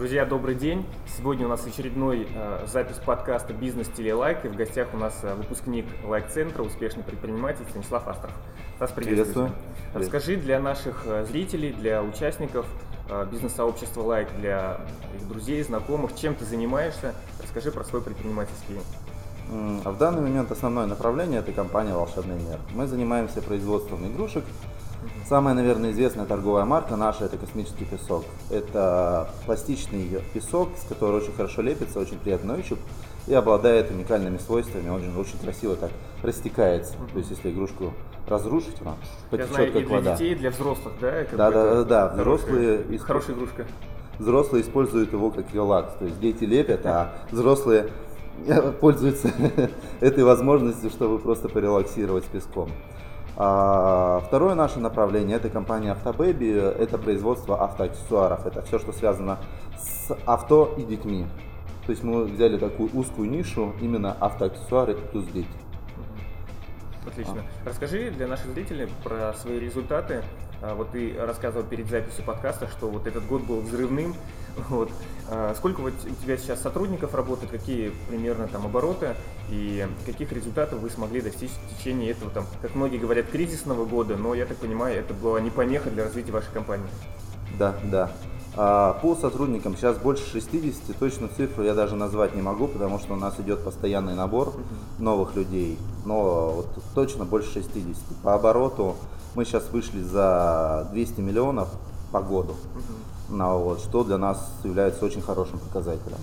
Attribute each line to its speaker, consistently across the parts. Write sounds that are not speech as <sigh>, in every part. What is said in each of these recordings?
Speaker 1: Друзья, добрый день. Сегодня у нас очередной э, запись подкаста «Бизнес Телелайк». И в гостях у нас э, выпускник лайк-центра, успешный предприниматель Станислав Астров.
Speaker 2: Стас, приветствую.
Speaker 1: Расскажи для наших э, зрителей, для участников э, бизнес-сообщества лайк, для их друзей, знакомых, чем ты занимаешься. Расскажи про свой предпринимательский
Speaker 2: в данный момент основное направление – это компания «Волшебный мир». Мы занимаемся производством игрушек Самая, наверное, известная торговая марка наша – это космический песок. Это пластичный песок, с которого очень хорошо лепится, очень приятный ощупь и обладает уникальными свойствами, он очень, очень красиво так растекается. То есть, если игрушку разрушить, она потечет
Speaker 1: знаю,
Speaker 2: как
Speaker 1: и для
Speaker 2: вода.
Speaker 1: детей, и для взрослых, да?
Speaker 2: Да, да, да, да.
Speaker 1: Взрослые, хорошая, хорошая игрушка.
Speaker 2: Взрослые используют его как релакс. То есть дети лепят, а взрослые <laughs> пользуются <laughs> этой возможностью, чтобы просто порелаксировать песком. А, второе наше направление это компания Автобэби, это производство автоаксессуаров. Это все, что связано с авто и детьми. То есть мы взяли такую узкую нишу, именно автоаксессуары плюс дети.
Speaker 1: Отлично. Расскажи для наших зрителей про свои результаты. А, вот ты рассказывал перед записью подкаста, что вот этот год был взрывным. Вот. А, сколько вот у тебя сейчас сотрудников работает, какие примерно там обороты и каких результатов вы смогли достичь в течение этого, там, как многие говорят, кризисного года, но я так понимаю, это была не помеха для развития вашей компании.
Speaker 2: Да, да. А, по сотрудникам сейчас больше 60, точно цифру я даже назвать не могу, потому что у нас идет постоянный набор новых людей, но вот точно больше 60. По обороту мы сейчас вышли за 200 миллионов по году, uh вот, что для нас является очень хорошим показателем.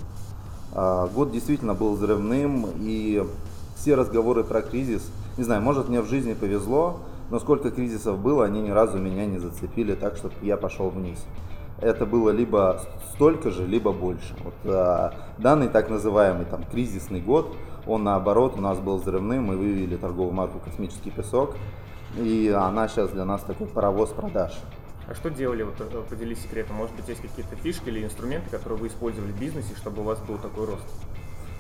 Speaker 2: А, год действительно был взрывным, и все разговоры про кризис, не знаю, может мне в жизни повезло, но сколько кризисов было, они ни разу меня не зацепили так, чтобы я пошел вниз это было либо столько же, либо больше. Вот, а, данный так называемый там, кризисный год, он наоборот у нас был взрывным, мы вывели торговую марку «Космический песок», и она сейчас для нас такой паровоз продаж.
Speaker 1: А что делали, вот э, поделись секретом, может быть есть какие-то фишки или инструменты, которые вы использовали в бизнесе, чтобы у вас был такой рост?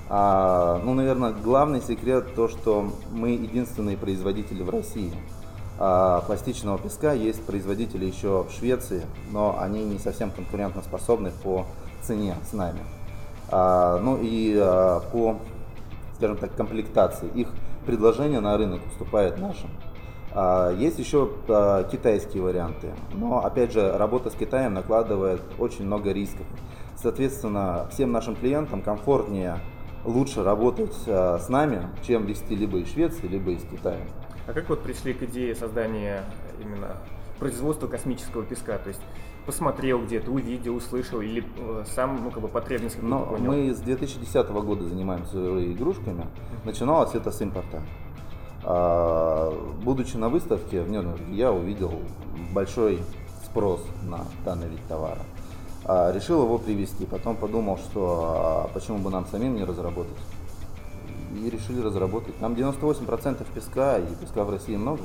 Speaker 2: А, ну, наверное, главный секрет то, что мы единственные производители в России а, пластичного песка есть производители еще в Швеции, но они не совсем конкурентоспособны по цене с нами. А, ну и а, по, скажем так, комплектации. Их предложение на рынок уступает нашим. Есть еще китайские варианты, но опять же работа с Китаем накладывает очень много рисков. Соответственно, всем нашим клиентам комфортнее лучше работать с нами, чем вести либо из Швеции, либо из Китая.
Speaker 1: А как вот пришли к идее создания именно производства космического песка? То есть посмотрел где-то, увидел, услышал или э, сам, ну, как бы потребность
Speaker 2: Но понял? Мы с 2010 года занимаемся игрушками. Начиналось это с импорта. А, будучи на выставке в Нюрнберге, я увидел большой спрос на данный вид товара. А, решил его привезти. Потом подумал, что а почему бы нам самим не разработать и решили разработать. Там 98% песка, и песка в России много.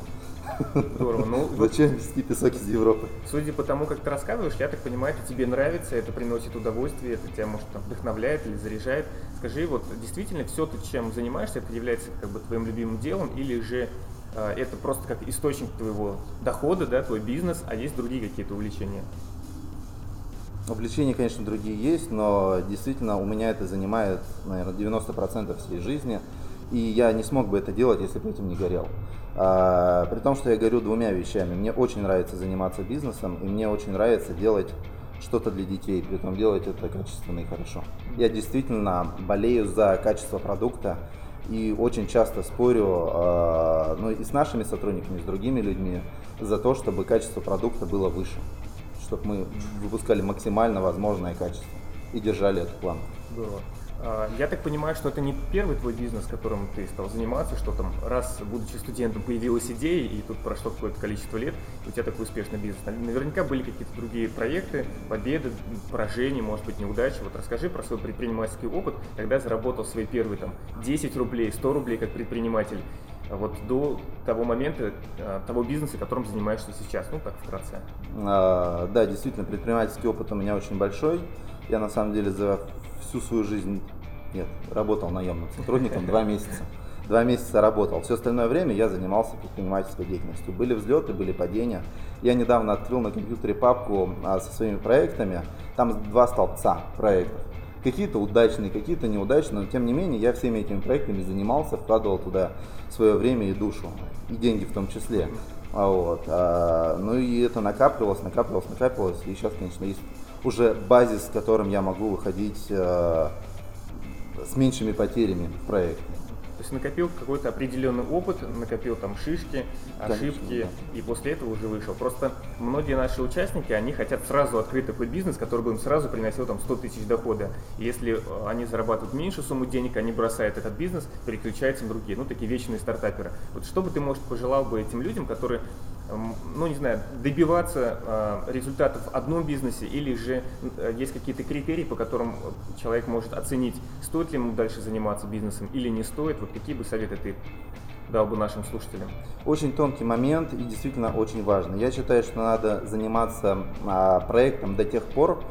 Speaker 1: Здорово. Ну,
Speaker 2: Зачем везти песок из Европы?
Speaker 1: Судя по тому, как ты рассказываешь, я так понимаю, это тебе нравится, это приносит удовольствие, это тебя, может, там, вдохновляет или заряжает. Скажи, вот действительно все ты чем занимаешься, это является как бы твоим любимым делом, или же э, это просто как источник твоего дохода, да, твой бизнес, а есть другие какие-то увлечения?
Speaker 2: Увлечения, конечно, другие есть, но действительно у меня это занимает, наверное, 90% всей жизни. И я не смог бы это делать, если бы этим не горел. А, при том, что я горю двумя вещами. Мне очень нравится заниматься бизнесом, и мне очень нравится делать что-то для детей, при этом делать это качественно и хорошо. Я действительно болею за качество продукта и очень часто спорю э, ну, и с нашими сотрудниками, и с другими людьми за то, чтобы качество продукта было выше чтобы мы выпускали максимально возможное качество и держали эту планку.
Speaker 1: Здорово. А, я так понимаю, что это не первый твой бизнес, которым ты стал заниматься, что там раз, будучи студентом, появилась идея, и тут прошло какое-то количество лет, у тебя такой успешный бизнес. Наверняка были какие-то другие проекты, победы, поражения, может быть, неудачи. Вот расскажи про свой предпринимательский опыт, когда заработал свои первые там 10 рублей, 100 рублей как предприниматель, вот до того момента, э, того бизнеса, которым занимаешься сейчас, ну так вкратце.
Speaker 2: А, да, действительно, предпринимательский опыт у меня очень большой. Я на самом деле за всю свою жизнь, нет, работал наемным сотрудником два месяца. два месяца работал. Все остальное время я занимался предпринимательской деятельностью. Были взлеты, были падения. Я недавно открыл на компьютере папку а, со своими проектами. Там два столбца проектов. Какие-то удачные, какие-то неудачные, но тем не менее я всеми этими проектами занимался, вкладывал туда свое время и душу, и деньги в том числе. А вот. А, ну и это накапливалось, накапливалось, накапливалось. И сейчас, конечно, есть уже базис, с которым я могу выходить а, с меньшими потерями в проекте.
Speaker 1: То есть накопил какой-то определенный опыт, накопил там шишки, ошибки, Конечно, да. и после этого уже вышел. Просто многие наши участники, они хотят сразу открыть такой бизнес, который бы им сразу приносил там 100 тысяч дохода. И если э, они зарабатывают меньше сумму денег, они бросают этот бизнес, переключаются на другие, ну такие вечные стартаперы. Вот что бы ты, может, пожелал бы этим людям, которые ну не знаю, добиваться э, результатов в одном бизнесе или же э, есть какие-то критерии, по которым человек может оценить, стоит ли ему дальше заниматься бизнесом или не стоит, вот какие бы советы ты дал бы нашим слушателям?
Speaker 2: Очень тонкий момент и действительно очень важный. Я считаю, что надо заниматься а, проектом до тех пор,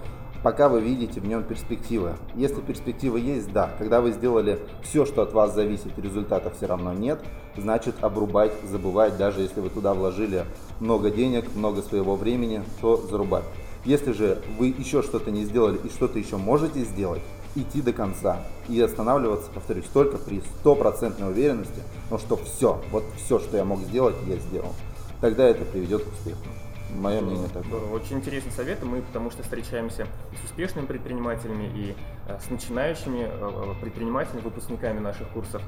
Speaker 2: пока вы видите в нем перспективы. Если перспективы есть, да. Когда вы сделали все, что от вас зависит, результата все равно нет, значит обрубать, забывать, даже если вы туда вложили много денег, много своего времени, то зарубать. Если же вы еще что-то не сделали и что-то еще можете сделать, идти до конца и останавливаться, повторюсь, только при стопроцентной уверенности, но что все, вот все, что я мог сделать, я сделал. Тогда это приведет к успеху. Мое мнение такое.
Speaker 1: Очень интересный совет. Мы потому что встречаемся с успешными предпринимателями, и э, с начинающими э, э, предпринимателями, выпускниками наших курсов.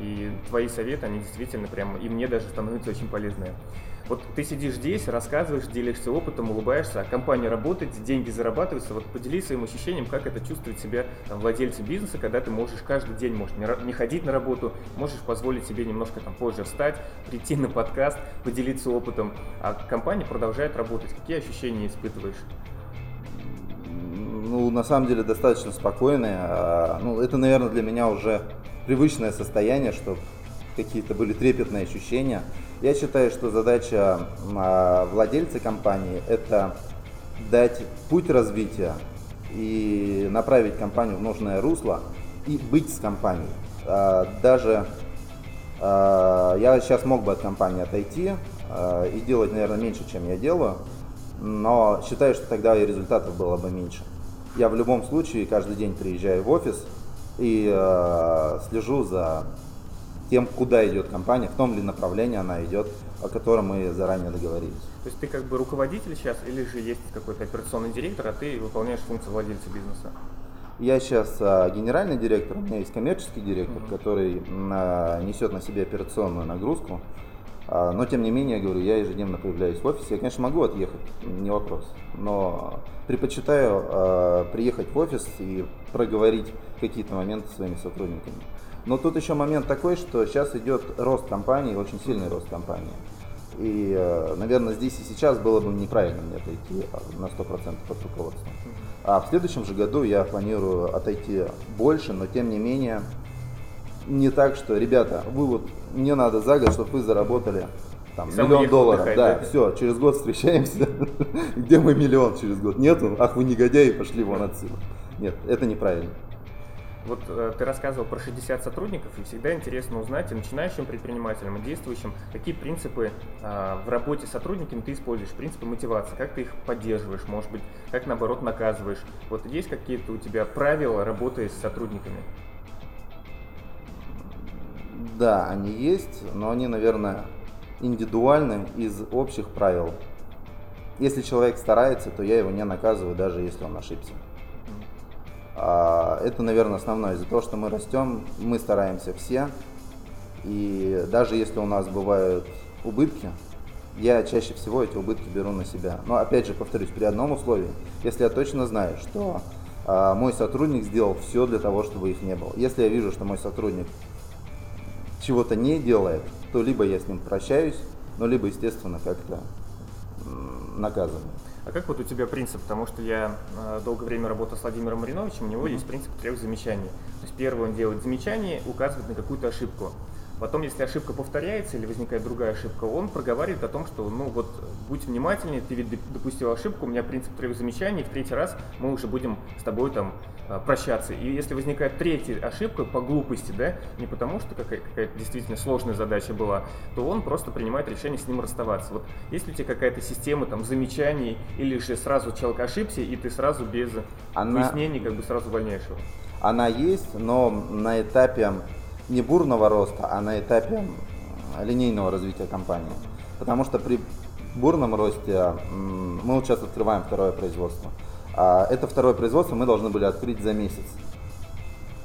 Speaker 1: И твои советы, они действительно прямо, и мне даже становятся очень полезными. Вот ты сидишь здесь, рассказываешь, делишься опытом, улыбаешься, а компания работает, деньги зарабатываются. Вот поделись своим ощущением, как это чувствует себя там, владельцем бизнеса, когда ты можешь каждый день можешь не, не ходить на работу, можешь позволить себе немножко там позже встать, <laughs> прийти на подкаст, поделиться опытом, а компания продолжает работать. Какие ощущения испытываешь?
Speaker 2: Ну, на самом деле достаточно спокойные. А, ну, это, наверное, для меня уже привычное состояние, что какие-то были трепетные ощущения. Я считаю, что задача а, владельца компании – это дать путь развития и направить компанию в нужное русло и быть с компанией. А, даже а, я сейчас мог бы от компании отойти и делать, наверное, меньше, чем я делаю, но считаю, что тогда и результатов было бы меньше. Я в любом случае каждый день приезжаю в офис и слежу за тем, куда идет компания, в том ли направлении она идет, о котором мы заранее договорились.
Speaker 1: То есть ты как бы руководитель сейчас или же есть какой-то операционный директор, а ты выполняешь функцию владельца бизнеса?
Speaker 2: Я сейчас а, генеральный директор, у меня есть коммерческий директор, mm-hmm. который а, несет на себе операционную нагрузку. А, но тем не менее, я говорю, я ежедневно появляюсь в офисе. Я, конечно, могу отъехать, не вопрос. Но предпочитаю а, приехать в офис и проговорить какие-то моменты с своими сотрудниками. Но тут еще момент такой, что сейчас идет рост компании, очень сильный рост компании. И, э, наверное, здесь и сейчас было бы неправильно мне отойти на 100% от руководства. А в следующем же году я планирую отойти больше, но тем не менее не так, что, ребята, вы вот, мне надо за год, чтобы вы заработали там, миллион долларов. Отдыхать, да, да, все, через год встречаемся. <laughs> Где мой миллион через год? Нету? Ах, вы негодяи, пошли вон отсюда. Нет, это неправильно.
Speaker 1: Вот э, ты рассказывал про 60 сотрудников, и всегда интересно узнать и начинающим предпринимателям, и действующим, какие принципы э, в работе с сотрудниками ты используешь, принципы мотивации, как ты их поддерживаешь, может быть, как наоборот наказываешь. Вот есть какие-то у тебя правила работы с сотрудниками?
Speaker 2: Да, они есть, но они, наверное, индивидуальны из общих правил. Если человек старается, то я его не наказываю, даже если он ошибся. А, это, наверное, основное. Из-за того, что мы растем, мы стараемся все. И даже если у нас бывают убытки, я чаще всего эти убытки беру на себя. Но опять же, повторюсь, при одном условии, если я точно знаю, что а, мой сотрудник сделал все для того, чтобы их не было. Если я вижу, что мой сотрудник чего-то не делает, то либо я с ним прощаюсь, но либо, естественно, как-то наказываю.
Speaker 1: А как вот у тебя принцип? Потому что я э, долгое время работал с Владимиром Мариновичем, у него mm-hmm. есть принцип трех замечаний. То есть первое он делает замечание, указывает на какую-то ошибку. Потом, если ошибка повторяется или возникает другая ошибка, он проговаривает о том, что, ну вот, будь внимательнее, ты ведь допустил ошибку, у меня принцип трех замечаний, в третий раз мы уже будем с тобой там а, прощаться. И если возникает третья ошибка по глупости, да, не потому что какая-то какая действительно сложная задача была, то он просто принимает решение с ним расставаться. Вот есть ли у тебя какая-то система там замечаний или же сразу человек ошибся, и ты сразу без Она... пояснений как бы сразу увольняешь его?
Speaker 2: Она есть, но на этапе не бурного роста, а на этапе линейного развития компании. Потому что при бурном росте мы вот сейчас открываем второе производство. А это второе производство мы должны были открыть за месяц.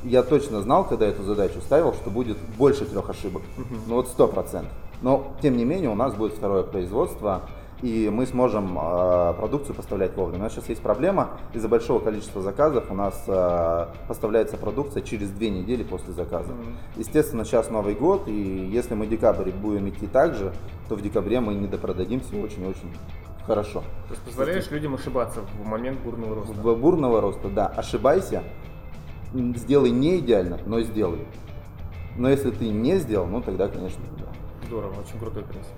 Speaker 2: Я точно знал, когда эту задачу ставил, что будет больше трех ошибок. Ну вот сто процентов. Но тем не менее у нас будет второе производство, и мы сможем э, продукцию поставлять вовремя. У нас сейчас есть проблема, из-за большого количества заказов у нас э, поставляется продукция через две недели после заказа. Mm-hmm. Естественно, сейчас Новый год, и если мы декабре будем идти так же, то в декабре мы не допродадимся очень-очень хорошо.
Speaker 1: То есть позволяешь Кстати, людям ошибаться в момент бурного роста?
Speaker 2: В бурного роста, да. Ошибайся, сделай не идеально, но сделай. Но если ты не сделал, ну тогда, конечно, да.
Speaker 1: Здорово, очень крутой принцип.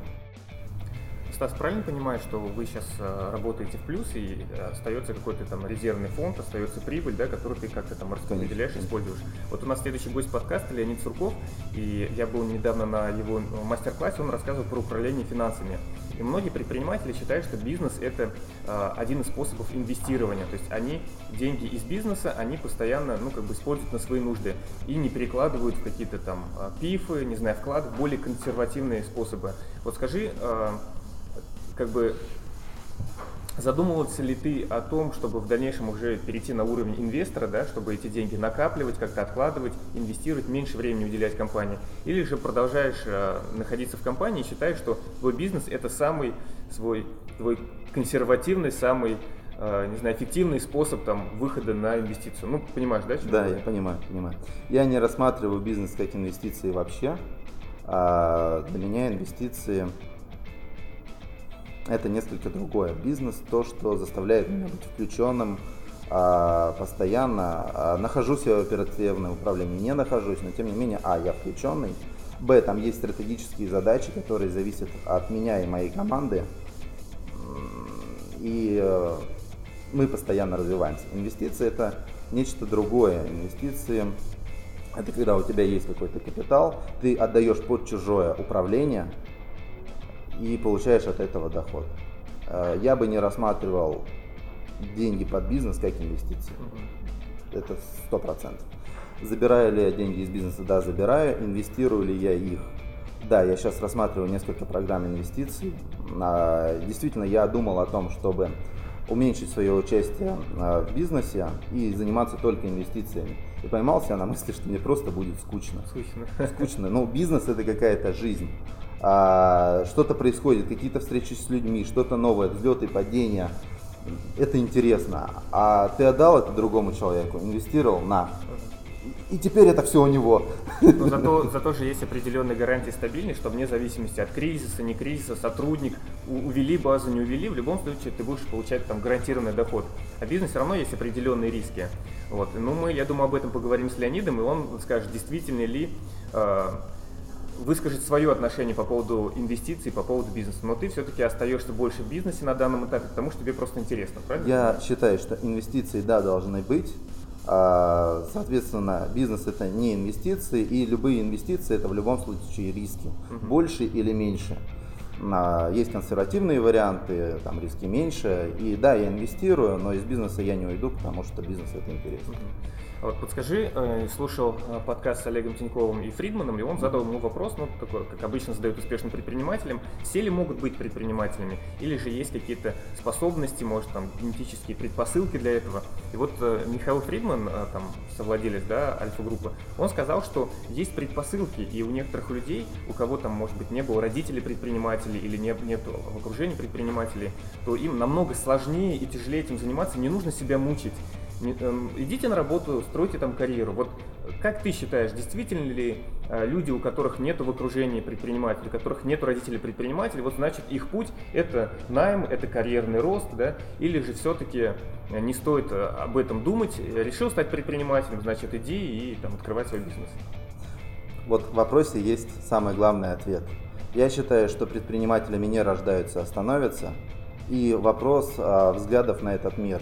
Speaker 1: Стас, правильно понимаю, что вы сейчас э, работаете в плюс и э, остается какой-то там резервный фонд, остается прибыль, да, которую ты как-то там распределяешь, используешь. Вот у нас следующий гость подкаста Леонид Сурков, и я был недавно на его мастер-классе, он рассказывал про управление финансами. И многие предприниматели считают, что бизнес это э, один из способов инвестирования. То есть они деньги из бизнеса, они постоянно, ну, как бы используют на свои нужды и не перекладывают в какие-то там пифы, не знаю, вклады, более консервативные способы. Вот скажи, как бы Задумывался ли ты о том, чтобы в дальнейшем уже перейти на уровень инвестора, да, чтобы эти деньги накапливать, как-то откладывать, инвестировать, меньше времени уделять компании? Или же продолжаешь э, находиться в компании и считаешь, что твой бизнес это самый свой твой консервативный, самый э, не знаю, эффективный способ там, выхода на инвестицию. Ну, понимаешь, да?
Speaker 2: Да, я понимаю, понимаю. Я не рассматриваю бизнес как инвестиции вообще. А для меня инвестиции это несколько другое. Бизнес то, что заставляет меня быть включенным а, постоянно. А, нахожусь я в оперативном управлении, не нахожусь, но тем не менее, а, я включенный. Б, там есть стратегические задачи, которые зависят от меня и моей команды. И э, мы постоянно развиваемся. Инвестиции это нечто другое. Инвестиции это когда у тебя есть какой-то капитал, ты отдаешь под чужое управление, и получаешь от этого доход. Э, я бы не рассматривал деньги под бизнес как инвестиции. Это сто процентов. Забираю ли я деньги из бизнеса? Да, забираю. Инвестирую ли я их? Да, я сейчас рассматриваю несколько программ инвестиций. Действительно, я думал о том, чтобы уменьшить свое участие а, в бизнесе и заниматься только инвестициями. И поймался на мысли, что мне просто будет скучно.
Speaker 1: Скучно.
Speaker 2: Скучно. Ну, бизнес это какая-то жизнь а, что-то происходит, какие-то встречи с людьми, что-то новое, взлеты, падения. Это интересно. А ты отдал это другому человеку, инвестировал на. И теперь это все у него.
Speaker 1: Но зато, зато же есть определенные гарантии стабильности, что вне зависимости от кризиса, не кризиса, сотрудник, увели базу, не увели, в любом случае ты будешь получать там гарантированный доход. А в бизнесе все равно есть определенные риски. Вот. Ну, мы, я думаю, об этом поговорим с Леонидом, и он скажет, действительно ли э, выскажет свое отношение по поводу инвестиций, по поводу бизнеса, но ты все-таки остаешься больше в бизнесе на данном этапе, потому что тебе просто интересно, правильно?
Speaker 2: Я считаю, что инвестиции, да, должны быть. А, соответственно, бизнес это не инвестиции, и любые инвестиции это в любом случае риски, угу. больше или меньше. А, есть консервативные варианты, там риски меньше. И да, я инвестирую, но из бизнеса я не уйду, потому что бизнес это интересно. Угу.
Speaker 1: Вот подскажи, э, слушал э, подкаст с Олегом Тиньковым и Фридманом, и он задал ему вопрос, ну, такой, как обычно задают успешным предпринимателям, все ли могут быть предпринимателями, или же есть какие-то способности, может, там, генетические предпосылки для этого. И вот э, Михаил Фридман, там, совладелец, да, Альфа-группы, он сказал, что есть предпосылки, и у некоторых людей, у кого там, может быть, не было родителей предпринимателей или не, нет в окружении предпринимателей, то им намного сложнее и тяжелее этим заниматься, не нужно себя мучить. Эм, идите на работу, стройте там карьеру. Вот как ты считаешь, действительно ли э, люди, у которых нет в окружении предпринимателей, у которых нет родителей предпринимателей, вот значит их путь это найм, это карьерный рост, да, или же все-таки э, не стоит э, об этом думать, решил стать предпринимателем, значит иди и там открывай свой бизнес.
Speaker 2: Вот в вопросе есть самый главный ответ. Я считаю, что предпринимателями не рождаются, а становятся. И вопрос а, взглядов на этот мир.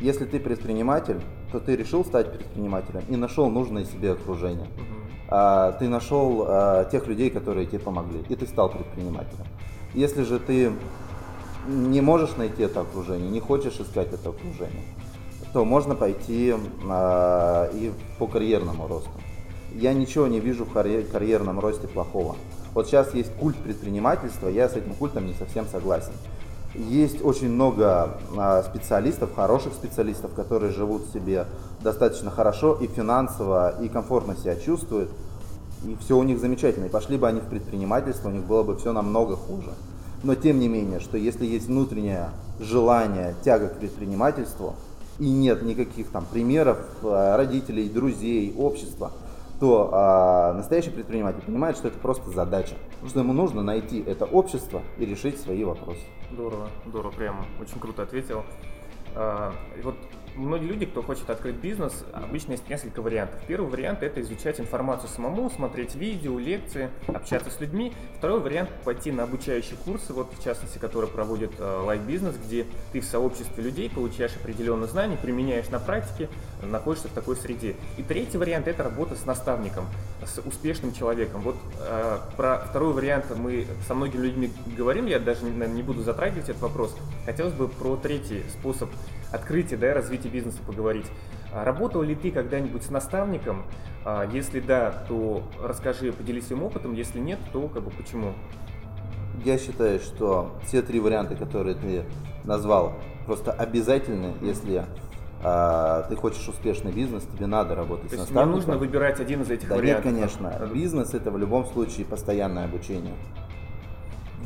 Speaker 2: Если ты предприниматель, то ты решил стать предпринимателем и нашел нужное себе окружение. А, ты нашел а, тех людей, которые тебе помогли, и ты стал предпринимателем. Если же ты не можешь найти это окружение, не хочешь искать это окружение, то можно пойти а, и по карьерному росту. Я ничего не вижу в карьерном росте плохого. Вот сейчас есть культ предпринимательства, я с этим культом не совсем согласен. Есть очень много а, специалистов, хороших специалистов, которые живут себе достаточно хорошо и финансово, и комфортно себя чувствуют. И все у них замечательно. И пошли бы они в предпринимательство, у них было бы все намного хуже. Но тем не менее, что если есть внутреннее желание, тяга к предпринимательству, и нет никаких там примеров а, родителей, друзей, общества, то а, настоящий предприниматель понимает, что это просто задача, что ему нужно найти это общество и решить свои вопросы.
Speaker 1: Здорово, здорово, прям очень круто ответил. А, вот многие люди, кто хочет открыть бизнес, обычно есть несколько вариантов. Первый вариант – это изучать информацию самому, смотреть видео, лекции, общаться с людьми. Второй вариант – пойти на обучающие курсы, вот в частности, которые проводит э, Live Business, где ты в сообществе людей получаешь определенные знания, применяешь на практике, находишься в такой среде. И третий вариант – это работа с наставником, с успешным человеком. Вот э, про второй вариант мы со многими людьми говорим, я даже, наверное, не буду затрагивать этот вопрос. Хотелось бы про третий способ открытия, да, развития бизнеса поговорить. А работал ли ты когда-нибудь с наставником? А, если да, то расскажи, поделись своим опытом. Если нет, то как бы почему?
Speaker 2: Я считаю, что все три варианта, которые ты назвал, просто обязательны, если а, ты хочешь успешный бизнес, тебе надо работать
Speaker 1: То
Speaker 2: с наставником.
Speaker 1: Не нужно выбирать один из этих
Speaker 2: да
Speaker 1: вариантов.
Speaker 2: Нет, конечно. Бизнес это в любом случае постоянное обучение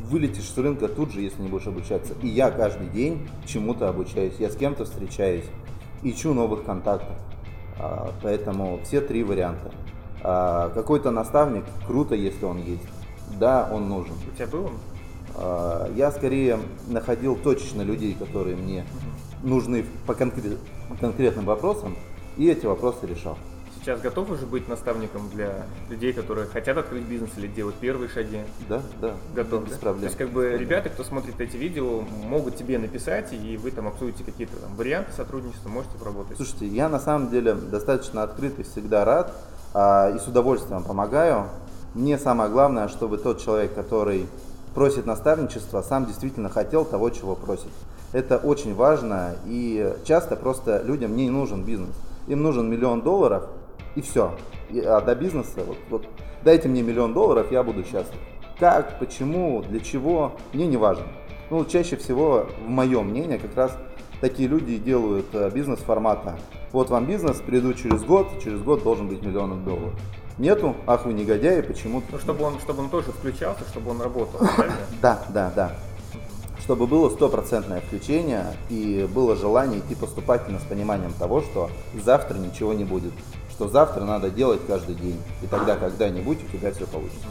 Speaker 2: вылетишь с рынка тут же, если не будешь обучаться. И я каждый день чему-то обучаюсь, я с кем-то встречаюсь, ищу новых контактов. А, поэтому все три варианта. А, какой-то наставник, круто, если он есть. Да, он нужен.
Speaker 1: У тебя был он?
Speaker 2: А, я скорее находил точечно людей, которые мне нужны по конкретным вопросам, и эти вопросы решал
Speaker 1: сейчас готов уже быть наставником для людей, которые хотят открыть бизнес или делать первые шаги?
Speaker 2: Да, да.
Speaker 1: Готов,
Speaker 2: без
Speaker 1: да?
Speaker 2: проблем.
Speaker 1: То есть как бы ребята, кто смотрит эти видео, могут тебе написать, и вы там обсудите какие-то там варианты сотрудничества, можете поработать.
Speaker 2: Слушайте, я на самом деле достаточно открыт и всегда рад, а, и с удовольствием помогаю. Мне самое главное, чтобы тот человек, который просит наставничества, сам действительно хотел того, чего просит. Это очень важно, и часто просто людям не нужен бизнес. Им нужен миллион долларов, и все. И, а до бизнеса, вот, вот дайте мне миллион долларов, я буду счастлив. Как, почему, для чего, мне не важно. Ну, чаще всего, в моем мнении, как раз такие люди делают э, бизнес формата. Вот вам бизнес, приду через год, через год должен быть миллион долларов. Нету, ах вы негодяи, почему?
Speaker 1: Ну, чтобы он, чтобы он тоже включался, чтобы он работал? <laughs>
Speaker 2: Да, да, да. Чтобы было стопроцентное включение и было желание идти поступательно с пониманием того, что завтра ничего не будет что завтра надо делать каждый день, и тогда когда-нибудь у тебя все получится.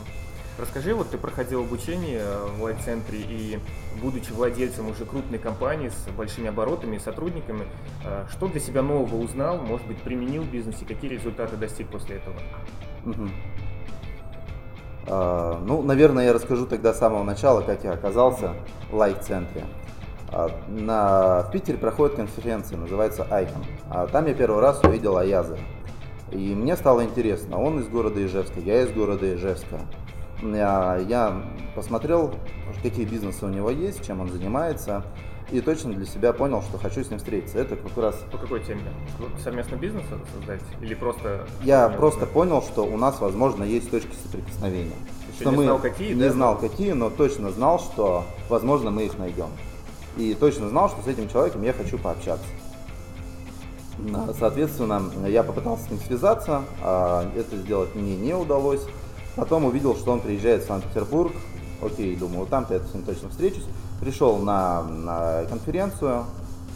Speaker 1: Расскажи, вот ты проходил обучение в лайт-центре и будучи владельцем уже крупной компании с большими оборотами и сотрудниками, э, что для себя нового узнал, может быть, применил в бизнесе, какие результаты достиг после этого?
Speaker 2: Угу. А, ну, наверное, я расскажу тогда с самого начала, как я оказался в лайт-центре. А, на, в Питере проходит конференция, называется Icon. А там я первый раз увидел Аяза. И мне стало интересно, он из города Ижевска, я из города Ижевска. Я, я посмотрел, какие бизнесы у него есть, чем он занимается, и точно для себя понял, что хочу с ним встретиться. Это как раз...
Speaker 1: По какой теме? Совместный бизнес создать? Или просто...
Speaker 2: Я просто понял, что у нас, возможно, есть точки соприкосновения.
Speaker 1: Еще что не мы знал какие,
Speaker 2: Не
Speaker 1: да?
Speaker 2: знал какие, но точно знал, что, возможно, мы их найдем. И точно знал, что с этим человеком я хочу пообщаться. Соответственно, я попытался с ним связаться, а это сделать мне не удалось. Потом увидел, что он приезжает в Санкт-Петербург. Окей, думаю, там-то я с ним точно встречусь. Пришел на, на конференцию,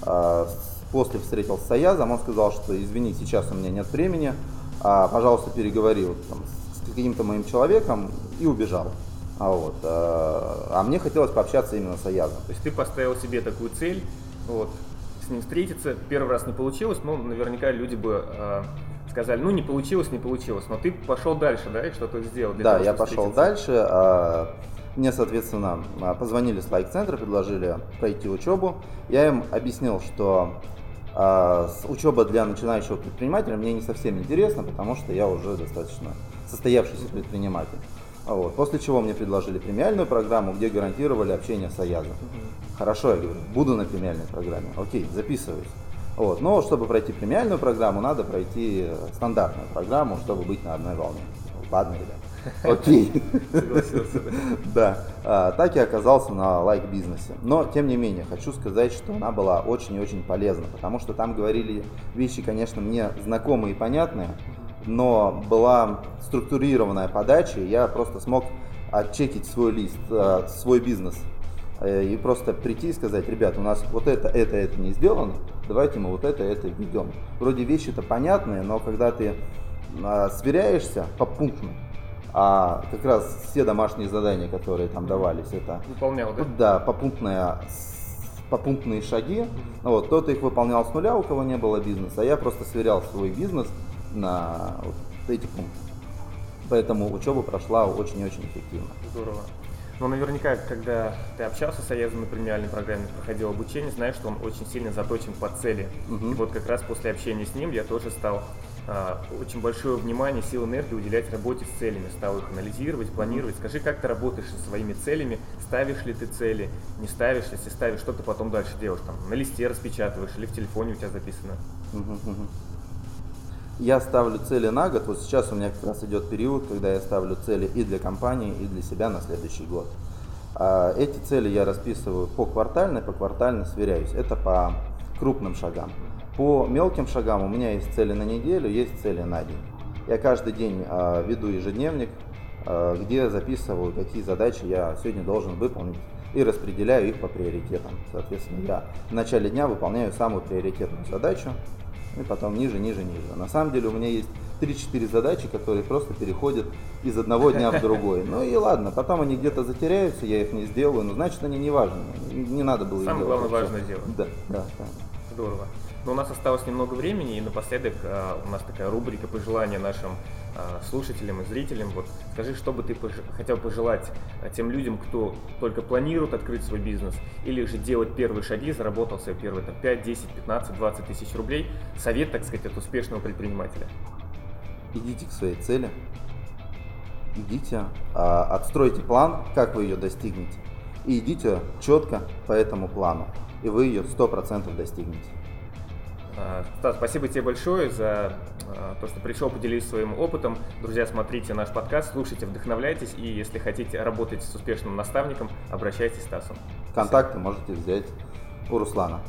Speaker 2: а, после встретился с Аязом, он сказал, что извини, сейчас у меня нет времени, а, пожалуйста, переговори вот, там, с каким-то моим человеком и убежал. А, вот, а мне хотелось пообщаться именно с Аязом.
Speaker 1: То есть ты поставил себе такую цель, вот, с ним встретиться. Первый раз не получилось, но наверняка люди бы э, сказали, ну не получилось, не получилось, но ты пошел дальше, да, и что-то сделал.
Speaker 2: Для да, того, я пошел дальше. А, мне, соответственно, а, позвонили с лайк-центра, предложили пройти учебу. Я им объяснил, что а, учеба для начинающего предпринимателя мне не совсем интересна, потому что я уже достаточно состоявшийся предприниматель. Вот. После чего мне предложили премиальную программу, где гарантировали общение с Аязом. Хорошо, я говорю, буду на премиальной программе. Окей, записываюсь. Вот. Но чтобы пройти премиальную программу, надо пройти стандартную программу, чтобы быть на одной волне. Ладно, ребят. <laughs> Окей. <laughs> Да. А, так я оказался на лайк-бизнесе. Но, тем не менее, хочу сказать, что она была очень и очень полезна, потому что там говорили вещи, конечно, мне знакомые и понятные, но была структурированная подача, я просто смог отчекить свой лист, э, свой бизнес э, и просто прийти и сказать, ребят, у нас вот это, это, это не сделано, давайте мы вот это, это введем. Вроде вещи-то понятные, но когда ты э, сверяешься по пунктам, а как раз все домашние задания, которые там давались, это...
Speaker 1: Выполнял, да?
Speaker 2: Да, попунктная попунктные шаги. Вот, кто-то их выполнял с нуля, у кого не было бизнеса, а я просто сверял свой бизнес на вот эти пункты. Поэтому учеба прошла очень-очень эффективно.
Speaker 1: Здорово. Но наверняка, когда ты общался с Аязом на премиальной программе, проходил обучение, знаешь, что он очень сильно заточен по цели. Угу. И вот как раз после общения с ним я тоже стал а, очень большое внимание, сил энергии уделять работе с целями, стал их анализировать, планировать. Скажи, как ты работаешь со своими целями, ставишь ли ты цели, не ставишь, если ставишь, что ты потом дальше делаешь, там, на листе распечатываешь или в телефоне у тебя записано? Угу, угу.
Speaker 2: Я ставлю цели на год. Вот сейчас у меня как раз идет период, когда я ставлю цели и для компании, и для себя на следующий год. А, эти цели я расписываю по квартально, по квартально сверяюсь. Это по крупным шагам. По мелким шагам у меня есть цели на неделю, есть цели на день. Я каждый день а, веду ежедневник, а, где записываю, какие задачи я сегодня должен выполнить и распределяю их по приоритетам. Соответственно, я в начале дня выполняю самую приоритетную задачу, и потом ниже, ниже, ниже. На самом деле у меня есть 3-4 задачи, которые просто переходят из одного дня в другой. Ну и ладно, потом они где-то затеряются, я их не сделаю, но значит они не важны. Не надо было
Speaker 1: Самое
Speaker 2: делать.
Speaker 1: главное важное дело.
Speaker 2: Да, да, да.
Speaker 1: Здорово. Но у нас осталось немного времени, и напоследок а, у нас такая рубрика пожелания нашим а, слушателям и зрителям. Вот скажи, что бы ты пож... хотел пожелать а, тем людям, кто только планирует открыть свой бизнес, или же делать первые шаги, заработал себе первые там, 5, 10, 15, 20 тысяч рублей. Совет, так сказать, от успешного предпринимателя.
Speaker 2: Идите к своей цели, идите, отстройте план, как вы ее достигнете, и идите четко по этому плану, и вы ее 100% достигнете.
Speaker 1: А, Стас, спасибо тебе большое за а, то, что пришел, поделиться своим опытом. Друзья, смотрите наш подкаст, слушайте, вдохновляйтесь. И если хотите работать с успешным наставником, обращайтесь к Стасу.
Speaker 2: Контакты можете взять у Руслана.